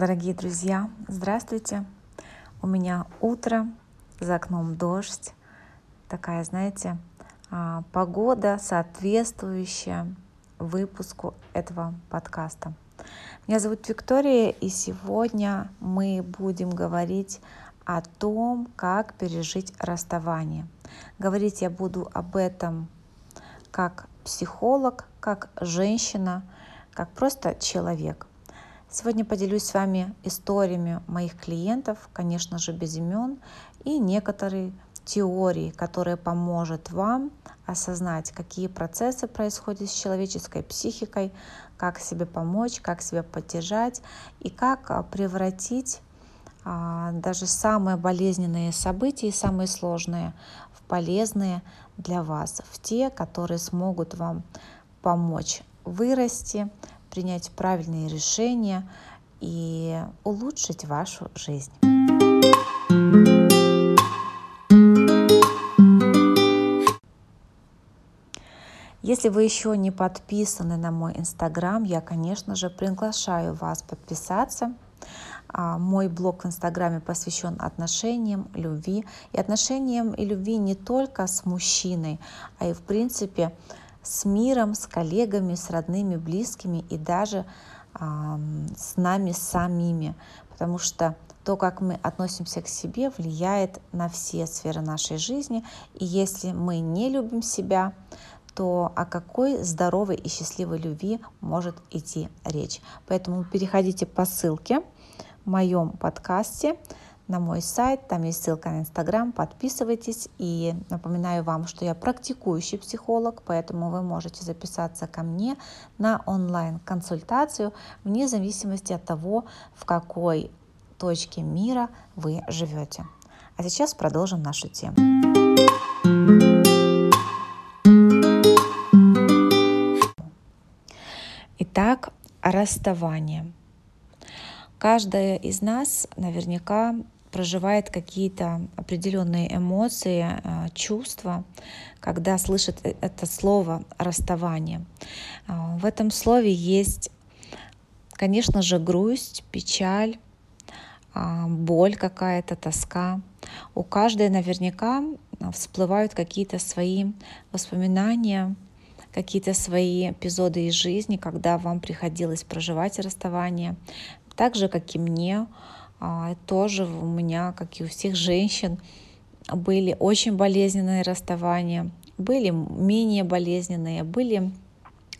Дорогие друзья, здравствуйте! У меня утро, за окном дождь, такая, знаете, а, погода, соответствующая выпуску этого подкаста. Меня зовут Виктория, и сегодня мы будем говорить о том, как пережить расставание. Говорить я буду об этом как психолог, как женщина, как просто человек. Сегодня поделюсь с вами историями моих клиентов, конечно же, без имен, и некоторые теории, которые поможет вам осознать, какие процессы происходят с человеческой психикой, как себе помочь, как себя поддержать и как а, превратить а, даже самые болезненные события и самые сложные в полезные для вас, в те, которые смогут вам помочь вырасти, принять правильные решения и улучшить вашу жизнь. Если вы еще не подписаны на мой инстаграм, я, конечно же, приглашаю вас подписаться. А, мой блог в инстаграме посвящен отношениям, любви. И отношениям и любви не только с мужчиной, а и, в принципе, с миром, с коллегами, с родными, близкими и даже а, с нами самими, потому что то, как мы относимся к себе, влияет на все сферы нашей жизни. И если мы не любим себя, то о какой здоровой и счастливой любви может идти речь. Поэтому переходите по ссылке в моем подкасте на мой сайт, там есть ссылка на Инстаграм, подписывайтесь. И напоминаю вам, что я практикующий психолог, поэтому вы можете записаться ко мне на онлайн-консультацию вне зависимости от того, в какой точке мира вы живете. А сейчас продолжим нашу тему. Итак, расставание. Каждая из нас наверняка проживает какие-то определенные эмоции, а, чувства, когда слышит э, это слово расставание. А, в этом слове есть, конечно же, грусть, печаль, а, боль какая-то, тоска. У каждой наверняка всплывают какие-то свои воспоминания, какие-то свои эпизоды из жизни, когда вам приходилось проживать расставание, так же, как и мне, а, тоже у меня, как и у всех женщин, были очень болезненные расставания, были менее болезненные, были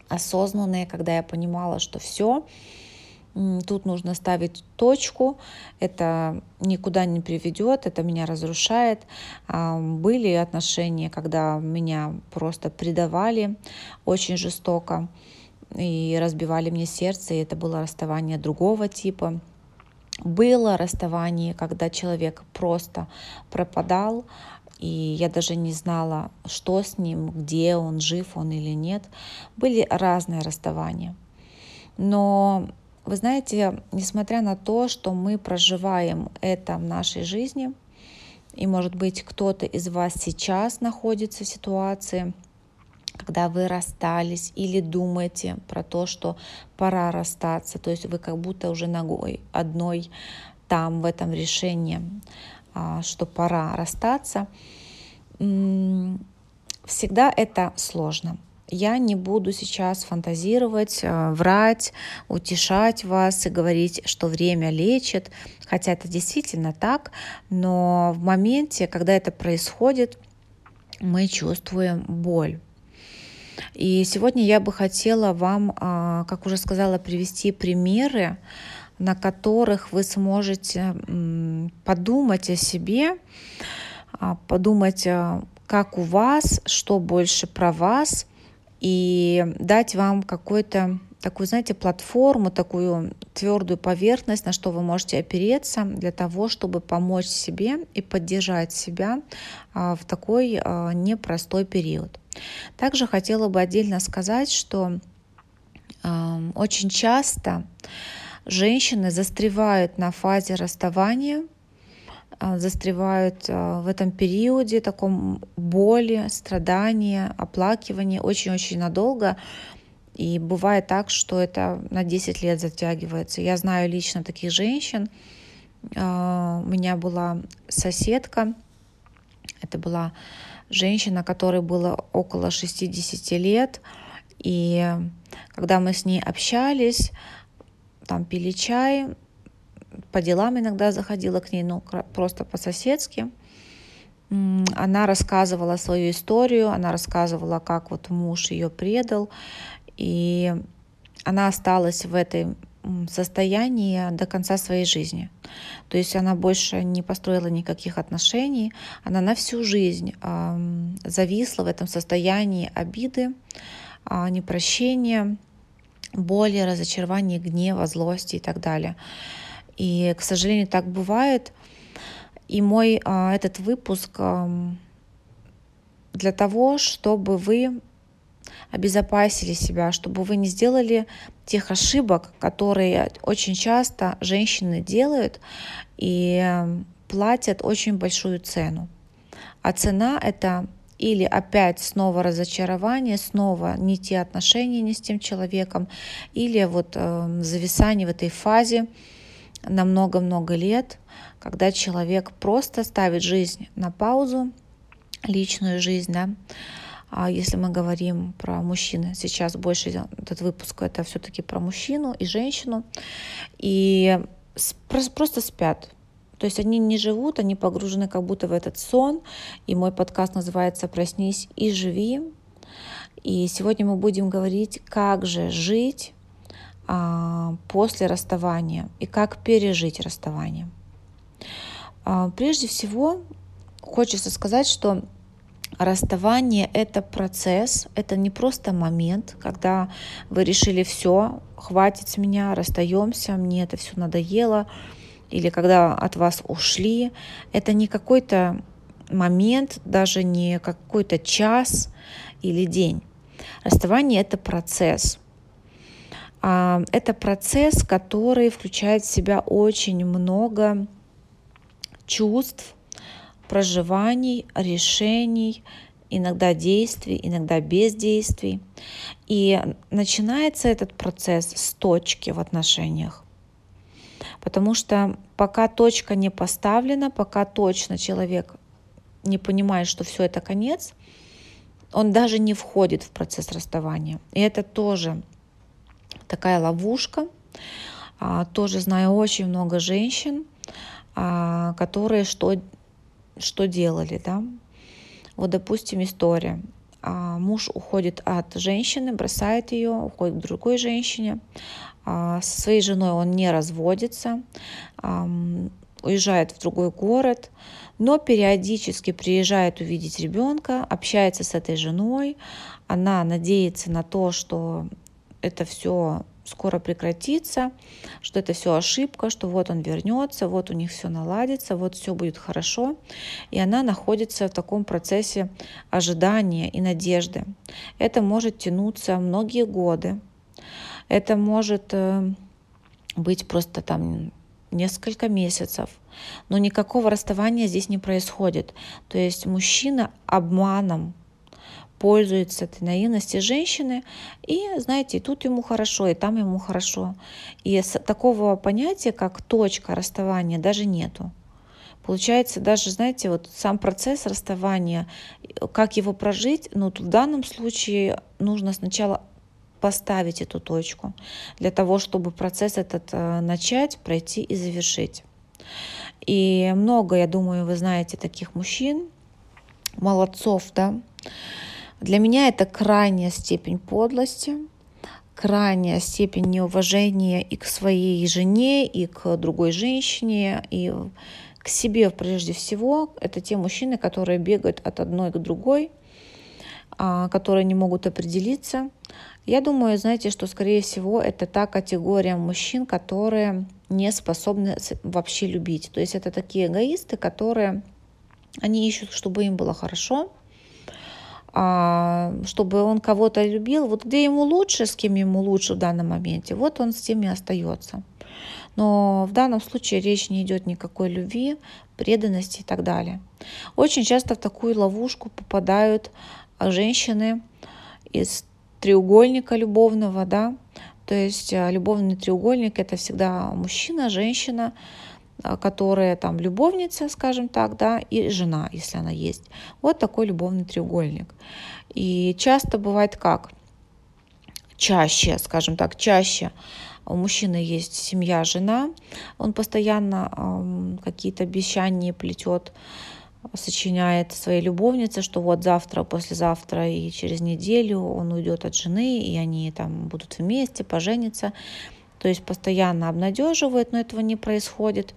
осознанные, когда я понимала, что все, тут нужно ставить точку, это никуда не приведет, это меня разрушает. А, были отношения, когда меня просто предавали очень жестоко и разбивали мне сердце, и это было расставание другого типа. Было расставание, когда человек просто пропадал, и я даже не знала, что с ним, где он, жив он или нет. Были разные расставания. Но вы знаете, несмотря на то, что мы проживаем это в нашей жизни, и, может быть, кто-то из вас сейчас находится в ситуации, когда вы расстались или думаете про то, что пора расстаться, то есть вы как будто уже ногой одной там в этом решении, а, что пора расстаться, всегда это сложно. Я не буду сейчас фантазировать, а, врать, утешать вас и говорить, что время лечит, хотя это действительно так, но в моменте, когда это происходит, мы чувствуем боль. И сегодня я бы хотела вам, а, как уже сказала, привести примеры, на которых вы сможете подумать о себе, а, подумать, а, как у вас, что больше про вас, и дать вам какой-то такую, знаете, платформу, такую твердую поверхность, на что вы можете опереться для того, чтобы помочь себе и поддержать себя в такой непростой период. Также хотела бы отдельно сказать, что э, очень часто женщины застревают на фазе расставания, э, застревают э, в этом периоде таком боли, страдания, оплакивания очень-очень надолго. И бывает так, что это на 10 лет затягивается. Я знаю лично таких женщин. А, у меня была соседка, это была женщина, которой было около 60 лет. И когда мы с ней общались, там пили чай, по делам иногда заходила к ней, ну, просто по-соседски. Она рассказывала свою историю, она рассказывала, как вот муж ее предал, и она осталась в этой состоянии до конца своей жизни. То есть она больше не построила никаких отношений, она на всю жизнь зависла в этом состоянии обиды, э, непрощения, боли, разочарования, гнева, злости и так далее. И, к сожалению, так бывает. И мой э, этот выпуск для того, чтобы вы обезопасили себя, чтобы вы не сделали тех ошибок, которые очень часто женщины делают и платят очень большую цену. А цена это или опять снова разочарование, снова не те отношения не с тем человеком, или вот э, зависание в этой фазе на много-много лет, когда человек просто ставит жизнь на паузу, личную жизнь, да, а если мы говорим про мужчин, сейчас больше этот выпуск это все-таки про мужчину и женщину, и просто спят. То есть они не живут, они погружены как будто в этот сон. И мой подкаст называется «Проснись и живи». И сегодня мы будем говорить, как же жить а, после расставания и как пережить расставание. А, прежде всего, хочется сказать, что расставание — это процесс, это не просто момент, когда вы решили все, хватит с меня, расстаемся, мне это все надоело, или когда от вас ушли. Это не какой-то момент, даже не какой-то час или день. Расставание — это процесс. А, это процесс, который включает в себя очень много чувств, проживаний, решений, иногда действий, иногда бездействий. И начинается этот процесс с точки в отношениях. Потому что пока точка не поставлена, пока точно человек не понимает, что все это конец, он даже не входит в процесс расставания. И это тоже такая ловушка. А, тоже знаю очень много женщин, а, которые что что делали, да. Вот, допустим, история. А, муж уходит от женщины, бросает ее, уходит к другой женщине. А, со своей женой он не разводится, а, уезжает в другой город, но периодически приезжает увидеть ребенка, общается с этой женой. Она надеется на то, что это все скоро прекратится, что это все ошибка, что вот он вернется, вот у них все наладится, вот все будет хорошо. И она находится в таком процессе ожидания и надежды. Это может тянуться многие годы. Это может э, быть просто там несколько месяцев. Но никакого расставания здесь не происходит. То есть мужчина обманом пользуется этой наивностью женщины, и, знаете, и тут ему хорошо, и там ему хорошо. И такого понятия, как точка расставания, даже нету. Получается, даже, знаете, вот сам процесс расставания, как его прожить, ну, в данном случае нужно сначала поставить эту точку для того, чтобы процесс этот э, начать, пройти и завершить. И много, я думаю, вы знаете таких мужчин, молодцов, да, для меня это крайняя степень подлости, крайняя степень неуважения и к своей жене, и к другой женщине, и к себе прежде всего. Это те мужчины, которые бегают от одной к другой, а, которые не могут определиться. Я думаю, знаете, что, скорее всего, это та категория мужчин, которые не способны вообще любить. То есть это такие эгоисты, которые они ищут, чтобы им было хорошо, чтобы он кого-то любил, вот где ему лучше, с кем ему лучше в данном моменте, вот он с теми остается. Но в данном случае речь не идет никакой любви, преданности и так далее. Очень часто в такую ловушку попадают женщины из треугольника любовного, да, то есть э, любовный треугольник это всегда мужчина, женщина, э, которая там любовница, скажем так, да, и жена, если она есть. Вот такой любовный треугольник. И часто бывает как? Чаще, скажем так, чаще у мужчины есть семья, жена, он постоянно э, какие-то обещания плетет, сочиняет своей любовнице, что вот завтра, послезавтра и через неделю он уйдет от жены, и они там будут вместе, поженятся. То есть постоянно обнадеживает, но этого не происходит.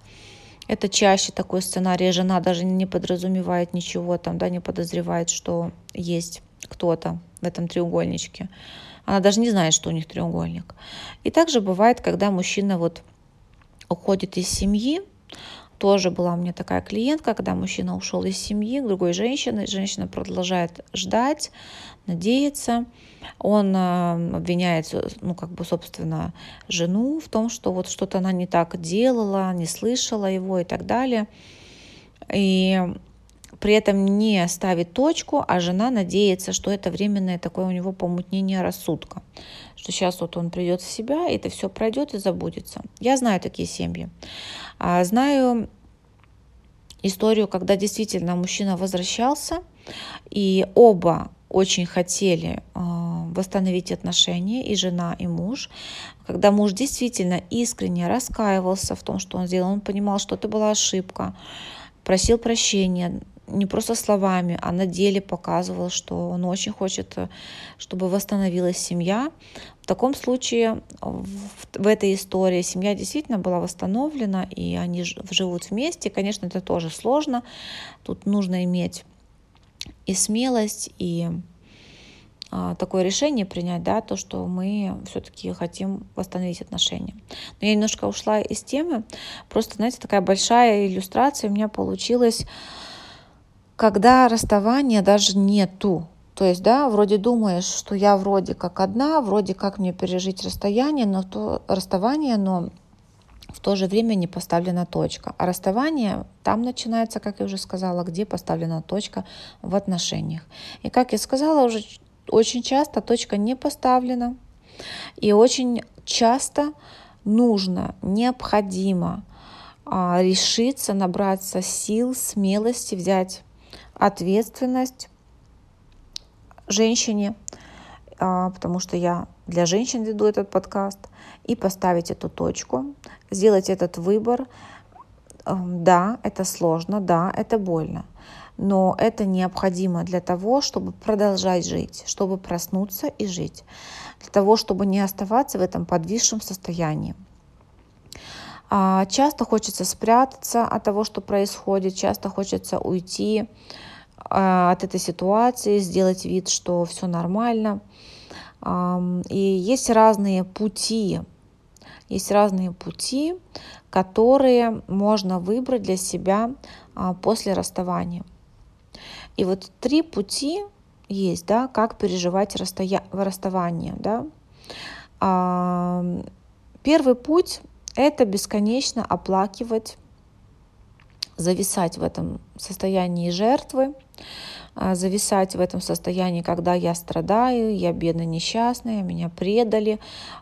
Это чаще такой сценарий. Жена даже не подразумевает ничего, там, да, не подозревает, что есть кто-то в этом треугольничке. Она даже не знает, что у них треугольник. И также бывает, когда мужчина вот уходит из семьи, тоже была у меня такая клиентка, когда мужчина ушел из семьи другой женщине, женщина продолжает ждать, надеяться. Он э, обвиняет, ну, как бы, собственно, жену в том, что вот что-то она не так делала, не слышала его и так далее. И при этом не ставит точку, а жена надеется, что это временное такое у него помутнение рассудка, что сейчас вот он придет в себя, это все пройдет и забудется. Я знаю такие семьи. А знаю историю, когда действительно мужчина возвращался, и оба очень хотели а, восстановить отношения, и жена, и муж. Когда муж действительно искренне раскаивался в том, что он сделал, он понимал, что это была ошибка, просил прощения, не просто словами, а на деле показывал, что он очень хочет, э, чтобы восстановилась семья. В таком случае в, в этой истории семья действительно была восстановлена, и они живут вместе. Конечно, это тоже сложно. Тут нужно иметь и смелость, и а, такое решение принять, да, то, что мы все-таки хотим восстановить отношения. Но я немножко ушла из темы. Просто, знаете, такая большая иллюстрация у меня получилась когда расставания даже нету. То есть, да, вроде думаешь, что я вроде как одна, вроде как мне пережить расстояние, но то расставание, но в то же время не поставлена точка. А расставание там начинается, как я уже сказала, где поставлена точка в отношениях. И как я сказала, уже очень часто точка не поставлена. И очень часто нужно, необходимо а, решиться, набраться сил, смелости, взять ответственность женщине, а, потому что я для женщин веду этот подкаст, и поставить эту точку, сделать этот выбор. Эм, да, это сложно, да, это больно, но это необходимо для того, чтобы продолжать жить, чтобы проснуться и жить, для того, чтобы не оставаться в этом подвисшем состоянии. А, часто хочется спрятаться от того, что происходит, часто хочется уйти а, от этой ситуации, сделать вид, что все нормально. И есть разные пути, есть разные пути, которые можно выбрать для себя а, после расставания. И вот три пути есть, да, как переживать расстоя... расставание. Да. Первый путь это бесконечно оплакивать, зависать в этом состоянии жертвы, а, зависать в этом состоянии, когда я страдаю, я бедная несчастная, меня предали,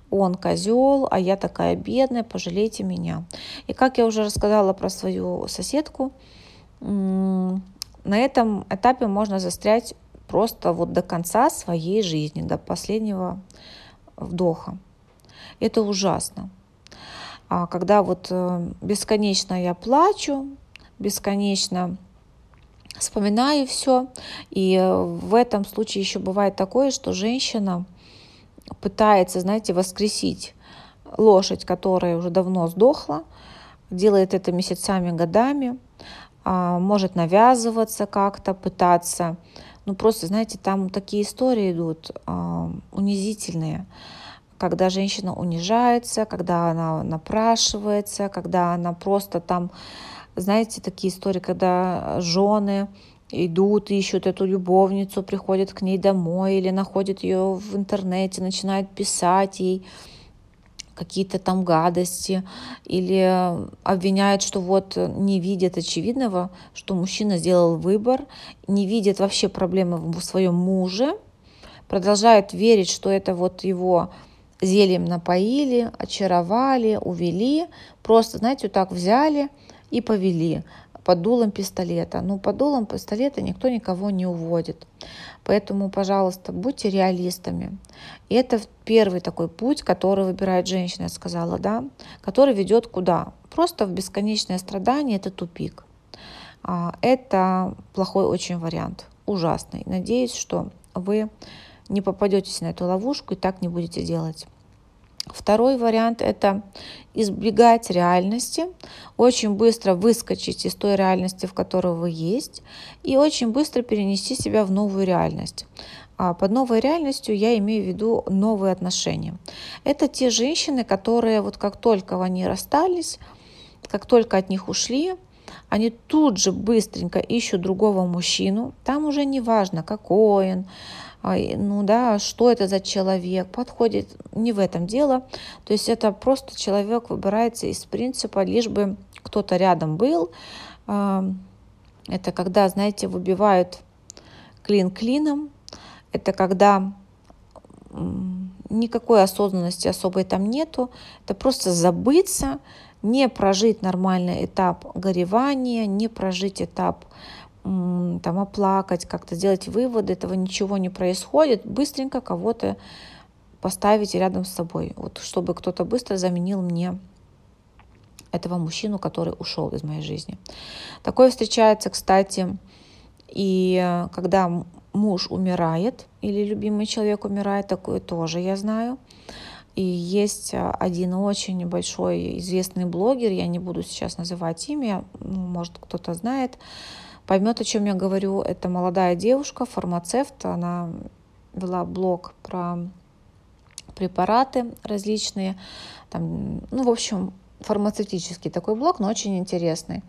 он козел, а я такая бедная, пожалейте меня. И как я уже рассказала про свою соседку, на этом этапе можно застрять просто вот до конца своей жизни, до последнего вдоха. Это ужасно. А когда вот э, бесконечно я плачу, бесконечно вспоминаю все. И э, в этом случае еще бывает такое, что женщина пытается, знаете, воскресить лошадь, которая уже давно сдохла, делает это месяцами, годами, а, может навязываться как-то, пытаться. Ну просто, знаете, там такие истории идут а, унизительные когда женщина унижается, когда она напрашивается, когда она просто там, знаете, такие истории, когда жены идут, ищут эту любовницу, приходят к ней домой или находят ее в интернете, начинают писать ей какие-то там гадости или обвиняют, что вот не видят очевидного, что мужчина сделал выбор, не видят вообще проблемы в своем муже, продолжает верить, что это вот его зельем напоили, очаровали, увели, просто, знаете, вот так взяли и повели под дулом пистолета. Ну, под дулом пистолета никто никого не уводит. Поэтому, пожалуйста, будьте реалистами. И это первый такой путь, который выбирает женщина, я сказала, да, который ведет куда? Просто в бесконечное страдание, это тупик. А, это плохой очень вариант, ужасный. Надеюсь, что вы не попадетесь на эту ловушку и так не будете делать. Второй вариант – это избегать реальности, очень быстро выскочить из той реальности, в которой вы есть, и очень быстро перенести себя в новую реальность. А под новой реальностью я имею в виду новые отношения. Это те женщины, которые вот как только они расстались, как только от них ушли, они тут же быстренько ищут другого мужчину. Там уже не важно, какой он, ну да, что это за человек, подходит, не в этом дело. То есть это просто человек выбирается из принципа, лишь бы кто-то рядом был. Это когда, знаете, выбивают клин клином. Это когда никакой осознанности особой там нету. Это просто забыться, не прожить нормальный этап горевания, не прожить этап там оплакать, как-то сделать выводы, этого ничего не происходит, быстренько кого-то поставить рядом с собой, вот чтобы кто-то быстро заменил мне этого мужчину, который ушел из моей жизни. Такое встречается, кстати, и когда муж умирает или любимый человек умирает, такое тоже я знаю. И есть один очень большой известный блогер, я не буду сейчас называть имя, ну, может кто-то знает, поймет, о чем я говорю. Это молодая девушка, фармацевт. Она вела блог про препараты различные. Там, ну, в общем, фармацевтический такой блог, но очень интересный.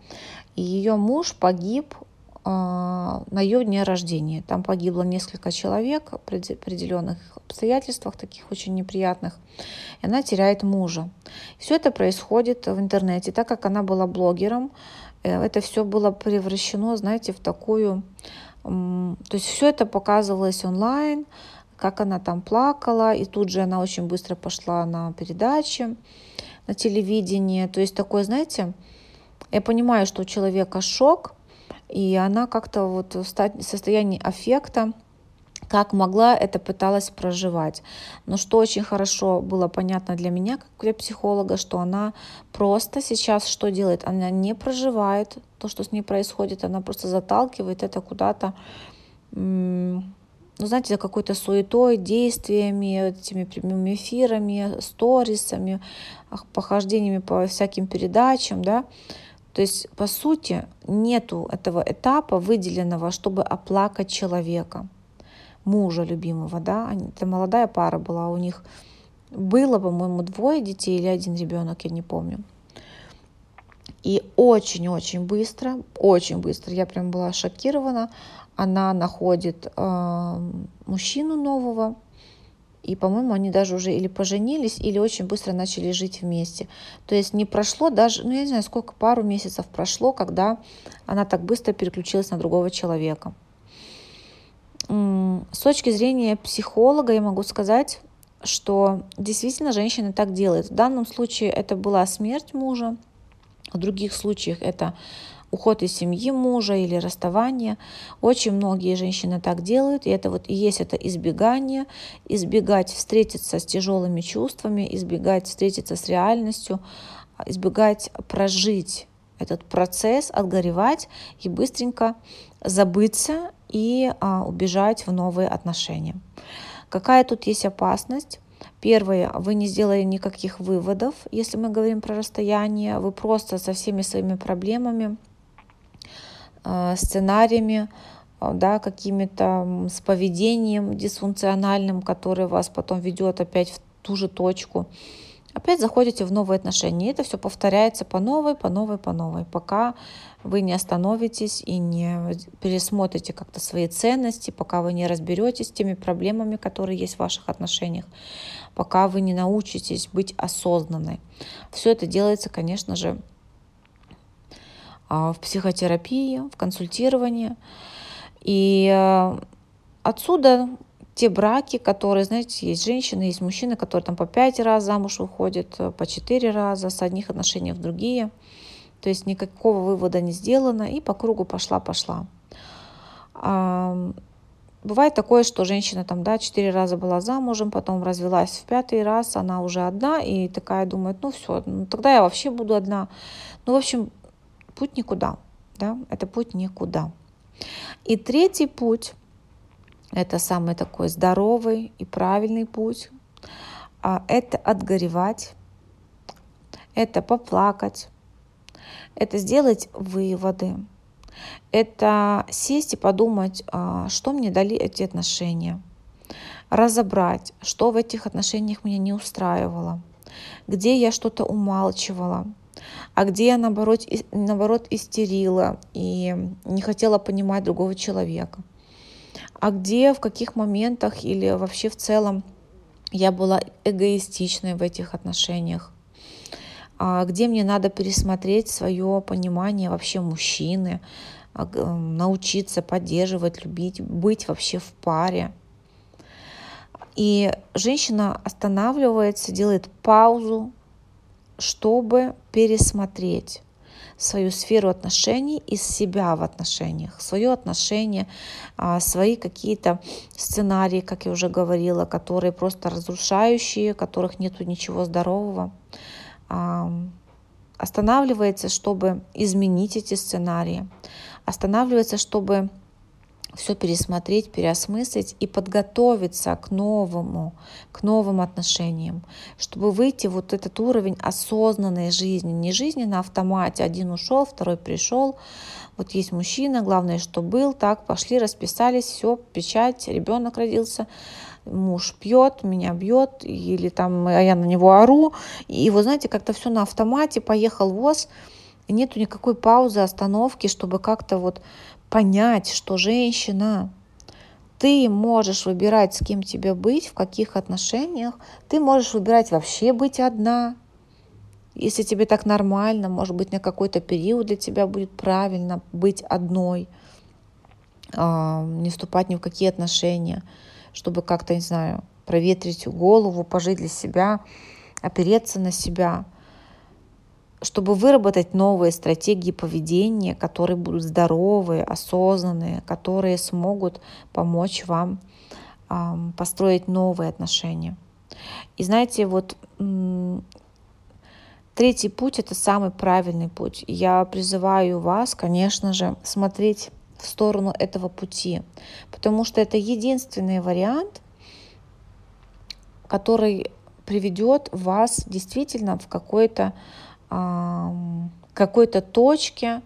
И ее муж погиб э, на ее дне рождения. Там погибло несколько человек при определенных обстоятельствах, таких очень неприятных. И она теряет мужа. Все это происходит в интернете. Так как она была блогером, это все было превращено, знаете, в такую... То есть все это показывалось онлайн, как она там плакала, и тут же она очень быстро пошла на передачи, на телевидение. То есть такое, знаете, я понимаю, что у человека шок, и она как-то вот в состоянии аффекта, как могла, это пыталась проживать. Но что очень хорошо было понятно для меня, как для психолога, что она просто сейчас что делает? Она не проживает то, что с ней происходит, она просто заталкивает это куда-то, ну, знаете, за какой-то суетой, действиями, этими прямыми эфирами, сторисами, похождениями по всяким передачам, да. То есть, по сути, нету этого этапа выделенного, чтобы оплакать человека мужа любимого, да, это молодая пара была, у них было, по-моему, двое детей или один ребенок, я не помню. И очень-очень быстро, очень быстро, я прям была шокирована, она находит э, мужчину нового, и, по-моему, они даже уже или поженились, или очень быстро начали жить вместе. То есть не прошло даже, ну я не знаю, сколько, пару месяцев прошло, когда она так быстро переключилась на другого человека. С точки зрения психолога я могу сказать, что действительно женщина так делает. В данном случае это была смерть мужа, в других случаях это уход из семьи мужа или расставание. Очень многие женщины так делают, и это вот и есть это избегание, избегать встретиться с тяжелыми чувствами, избегать встретиться с реальностью, избегать прожить этот процесс, отгоревать и быстренько забыться и а, убежать в новые отношения. Какая тут есть опасность? Первое, вы не сделали никаких выводов, если мы говорим про расстояние, вы просто со всеми своими проблемами, э, сценариями, э, да, какими-то с поведением дисфункциональным, которое вас потом ведет опять в ту же точку, опять заходите в новые отношения. И это все повторяется по новой, по новой, по новой, пока вы не остановитесь и не пересмотрите как-то свои ценности, пока вы не разберетесь с теми проблемами, которые есть в ваших отношениях, пока вы не научитесь быть осознанной. Все это делается, конечно же, а, в психотерапии, в консультировании. И э, отсюда те браки, которые, знаете, есть женщины, есть мужчины, которые там по пять раз замуж выходят, э, по четыре раза, с одних отношений в другие. То есть никакого вывода не сделано, и по кругу пошла-пошла. Бывает такое, что женщина там, да, четыре раза была замужем, потом развелась в пятый раз, она уже одна, и такая думает, ну все, ну тогда я вообще буду одна. Ну, в общем, путь никуда, да, это путь никуда. И третий путь, это самый такой здоровый и правильный путь, а, это отгоревать, это поплакать, это сделать выводы, это сесть и подумать, а, что мне дали эти отношения, разобрать, что в этих отношениях меня не устраивало, где я что-то умалчивала, а где я наоборот, наоборот истерила и не хотела понимать другого человека, а где, в каких моментах или вообще в целом я была эгоистичной в этих отношениях, а где мне надо пересмотреть свое понимание вообще мужчины, а, научиться поддерживать, любить, быть вообще в паре. И женщина останавливается, делает паузу, чтобы пересмотреть свою сферу отношений из себя в отношениях, свое отношение, а, свои какие-то сценарии, как я уже говорила, которые просто разрушающие, которых нету ничего здорового, останавливается, чтобы изменить эти сценарии, останавливается, чтобы все пересмотреть, переосмыслить и подготовиться к новому, к новым отношениям, чтобы выйти вот этот уровень осознанной жизни, не жизни на автомате, один ушел, второй пришел, вот есть мужчина, главное, что был, так, пошли, расписались, все, печать, ребенок родился, муж пьет, меня бьет, или там а я на него ору, и вы знаете, как-то все на автомате, поехал ВОЗ, нету никакой паузы, остановки, чтобы как-то вот понять, что женщина, ты можешь выбирать, с кем тебе быть, в каких отношениях, ты можешь выбирать вообще быть одна, если тебе так нормально, может быть, на какой-то период для тебя будет правильно быть одной, а, не вступать ни в какие отношения, чтобы как-то, не знаю, проветрить голову, пожить для себя, опереться на себя чтобы выработать новые стратегии поведения, которые будут здоровые, осознанные, которые смогут помочь вам построить новые отношения. И знаете, вот третий путь это самый правильный путь. Я призываю вас, конечно же, смотреть в сторону этого пути, потому что это единственный вариант, который приведет вас действительно в какой-то какой-то точке,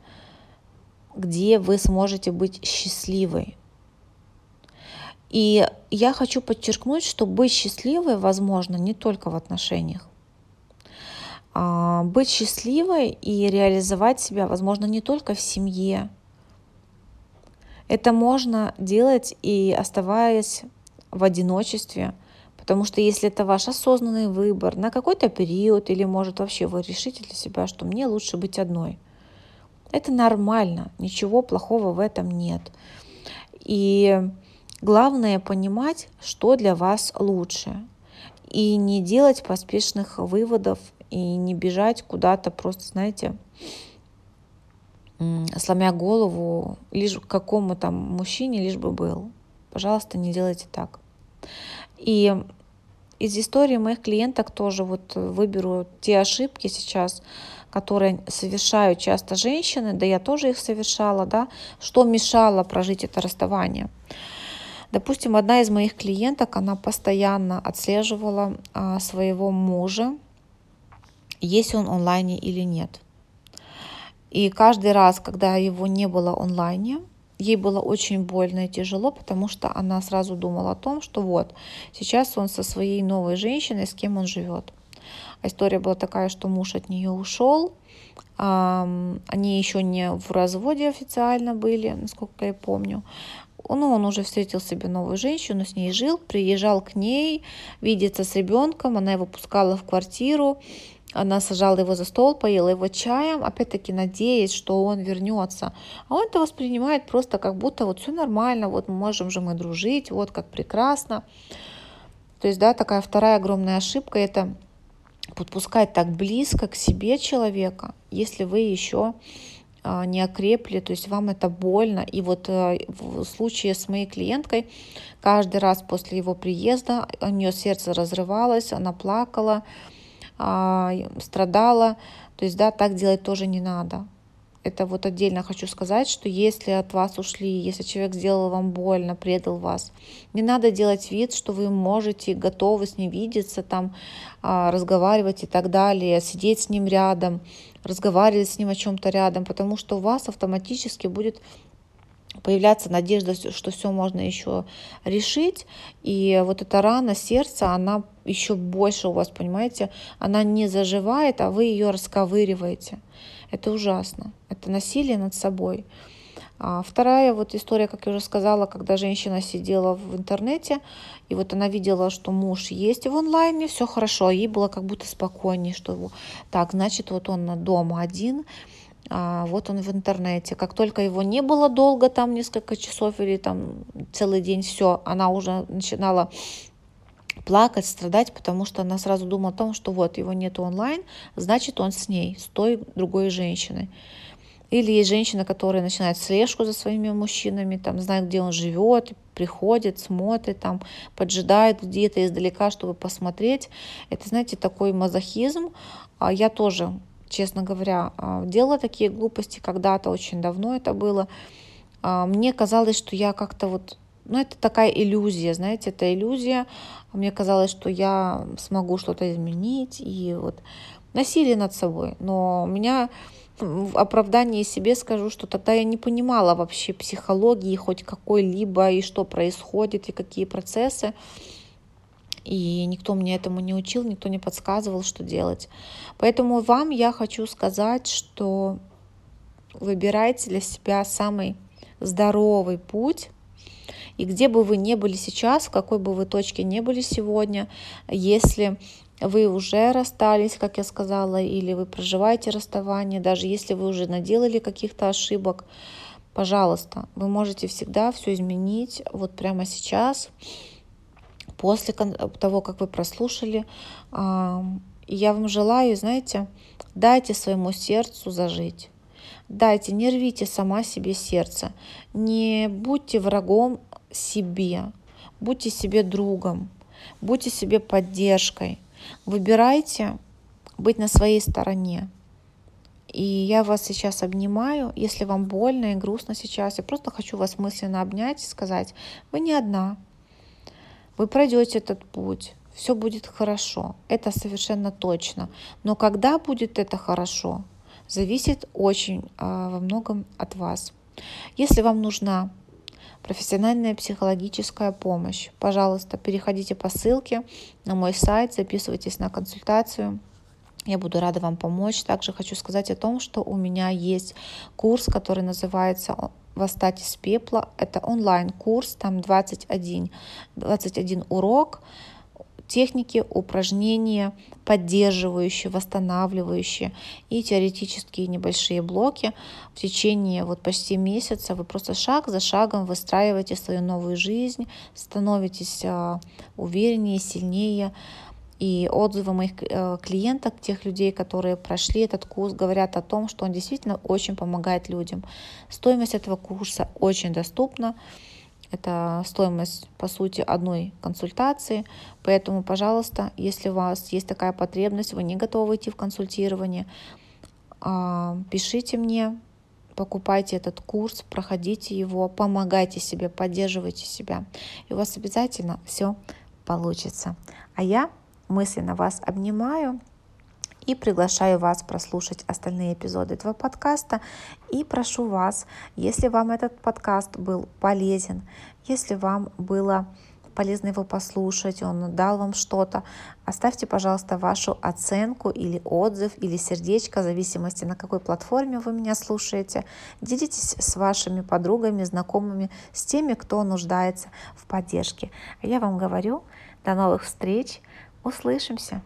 где вы сможете быть счастливой. И я хочу подчеркнуть, что быть счастливой возможно не только в отношениях. А, быть счастливой и реализовать себя возможно не только в семье. Это можно делать и оставаясь в одиночестве – Потому что если это ваш осознанный выбор на какой-то период, или может вообще вы решите для себя, что мне лучше быть одной, это нормально, ничего плохого в этом нет. И главное понимать, что для вас лучше. И не делать поспешных выводов, и не бежать куда-то просто, знаете, сломя голову лишь к какому там мужчине, лишь бы был. Пожалуйста, не делайте так. И из истории моих клиенток тоже вот выберу те ошибки сейчас, которые совершают часто женщины, да я тоже их совершала, да, что мешало прожить это расставание. Допустим, одна из моих клиенток, она постоянно отслеживала а, своего мужа, есть он онлайне или нет. И каждый раз, когда его не было онлайне, ей было очень больно и тяжело, потому что она сразу думала о том, что вот, сейчас он со своей новой женщиной, с кем он живет. А история была такая, что муж от нее ушел, они еще не в разводе официально были, насколько я помню. Ну, он уже встретил себе новую женщину, с ней жил, приезжал к ней, видеться с ребенком, она его пускала в квартиру, она сажала его за стол, поела его чаем, опять-таки надеясь, что он вернется. А он это воспринимает просто как будто вот все нормально, вот можем же мы дружить, вот как прекрасно. То есть, да, такая вторая огромная ошибка – это подпускать так близко к себе человека, если вы еще а, не окрепли, то есть вам это больно. И вот э, в случае с моей клиенткой, каждый раз после его приезда у нее сердце разрывалось, она плакала, страдала. То есть, да, так делать тоже не надо. Это вот отдельно хочу сказать, что если от вас ушли, если человек сделал вам больно, предал вас, не надо делать вид, что вы можете, готовы с ним видеться, там, а, разговаривать и так далее, сидеть с ним рядом, разговаривать с ним о чем-то рядом, потому что у вас автоматически будет появляться надежда, что все можно еще решить. И вот эта рана сердца, она еще больше у вас, понимаете, она не заживает, а вы ее расковыриваете. Это ужасно. Это насилие над собой. А вторая вот история, как я уже сказала, когда женщина сидела в интернете, и вот она видела, что муж есть в онлайне, все хорошо, ей было как будто спокойнее, что его, так, значит, вот он дома один, вот он в интернете. Как только его не было долго, там несколько часов или там целый день, все, она уже начинала плакать, страдать, потому что она сразу думала о том, что вот его нет онлайн, значит он с ней, с той другой женщиной. Или есть женщина, которая начинает слежку за своими мужчинами, там знает, где он живет, приходит, смотрит, там поджидает где-то издалека, чтобы посмотреть. Это, знаете, такой мазохизм. А я тоже честно говоря, а, делала такие глупости когда-то, очень давно это было. А, мне казалось, что я как-то вот, ну это такая иллюзия, знаете, это иллюзия. Мне казалось, что я смогу что-то изменить и вот насилие над собой. Но у меня в оправдании себе скажу, что тогда я не понимала вообще психологии хоть какой-либо и что происходит и какие процессы и никто мне этому не учил, никто не подсказывал, что делать. Поэтому вам я хочу сказать, что выбирайте для себя самый здоровый путь, и где бы вы ни были сейчас, в какой бы вы точке ни были сегодня, если вы уже расстались, как я сказала, или вы проживаете расставание, даже если вы уже наделали каких-то ошибок, пожалуйста, вы можете всегда все изменить вот прямо сейчас после того, как вы прослушали. Я вам желаю, знаете, дайте своему сердцу зажить. Дайте, не рвите сама себе сердце. Не будьте врагом себе. Будьте себе другом. Будьте себе поддержкой. Выбирайте быть на своей стороне. И я вас сейчас обнимаю. Если вам больно и грустно сейчас, я просто хочу вас мысленно обнять и сказать, вы не одна. Вы пройдете этот путь, все будет хорошо, это совершенно точно. Но когда будет это хорошо, зависит очень а, во многом от вас. Если вам нужна профессиональная психологическая помощь, пожалуйста, переходите по ссылке на мой сайт, записывайтесь на консультацию. Я буду рада вам помочь. Также хочу сказать о том, что у меня есть курс, который называется «Восстать из пепла». Это онлайн-курс, там 21, 21 урок, техники, упражнения, поддерживающие, восстанавливающие и теоретические небольшие блоки. В течение вот почти месяца вы просто шаг за шагом выстраиваете свою новую жизнь, становитесь а, увереннее, сильнее, и отзывы моих э, клиенток, тех людей, которые прошли этот курс, говорят о том, что он действительно очень помогает людям. Стоимость этого курса очень доступна. Это стоимость, по сути, одной консультации. Поэтому, пожалуйста, если у вас есть такая потребность, вы не готовы идти в консультирование, а, пишите мне, покупайте этот курс, проходите его, помогайте себе, поддерживайте себя. И у вас обязательно все получится. А я мысленно вас обнимаю и приглашаю вас прослушать остальные эпизоды этого подкаста. И прошу вас, если вам этот подкаст был полезен, если вам было полезно его послушать, он дал вам что-то, оставьте, пожалуйста, вашу оценку или отзыв, или сердечко, в зависимости, на какой платформе вы меня слушаете. Делитесь с вашими подругами, знакомыми, с теми, кто нуждается в поддержке. А я вам говорю, до новых встреч! Услышимся!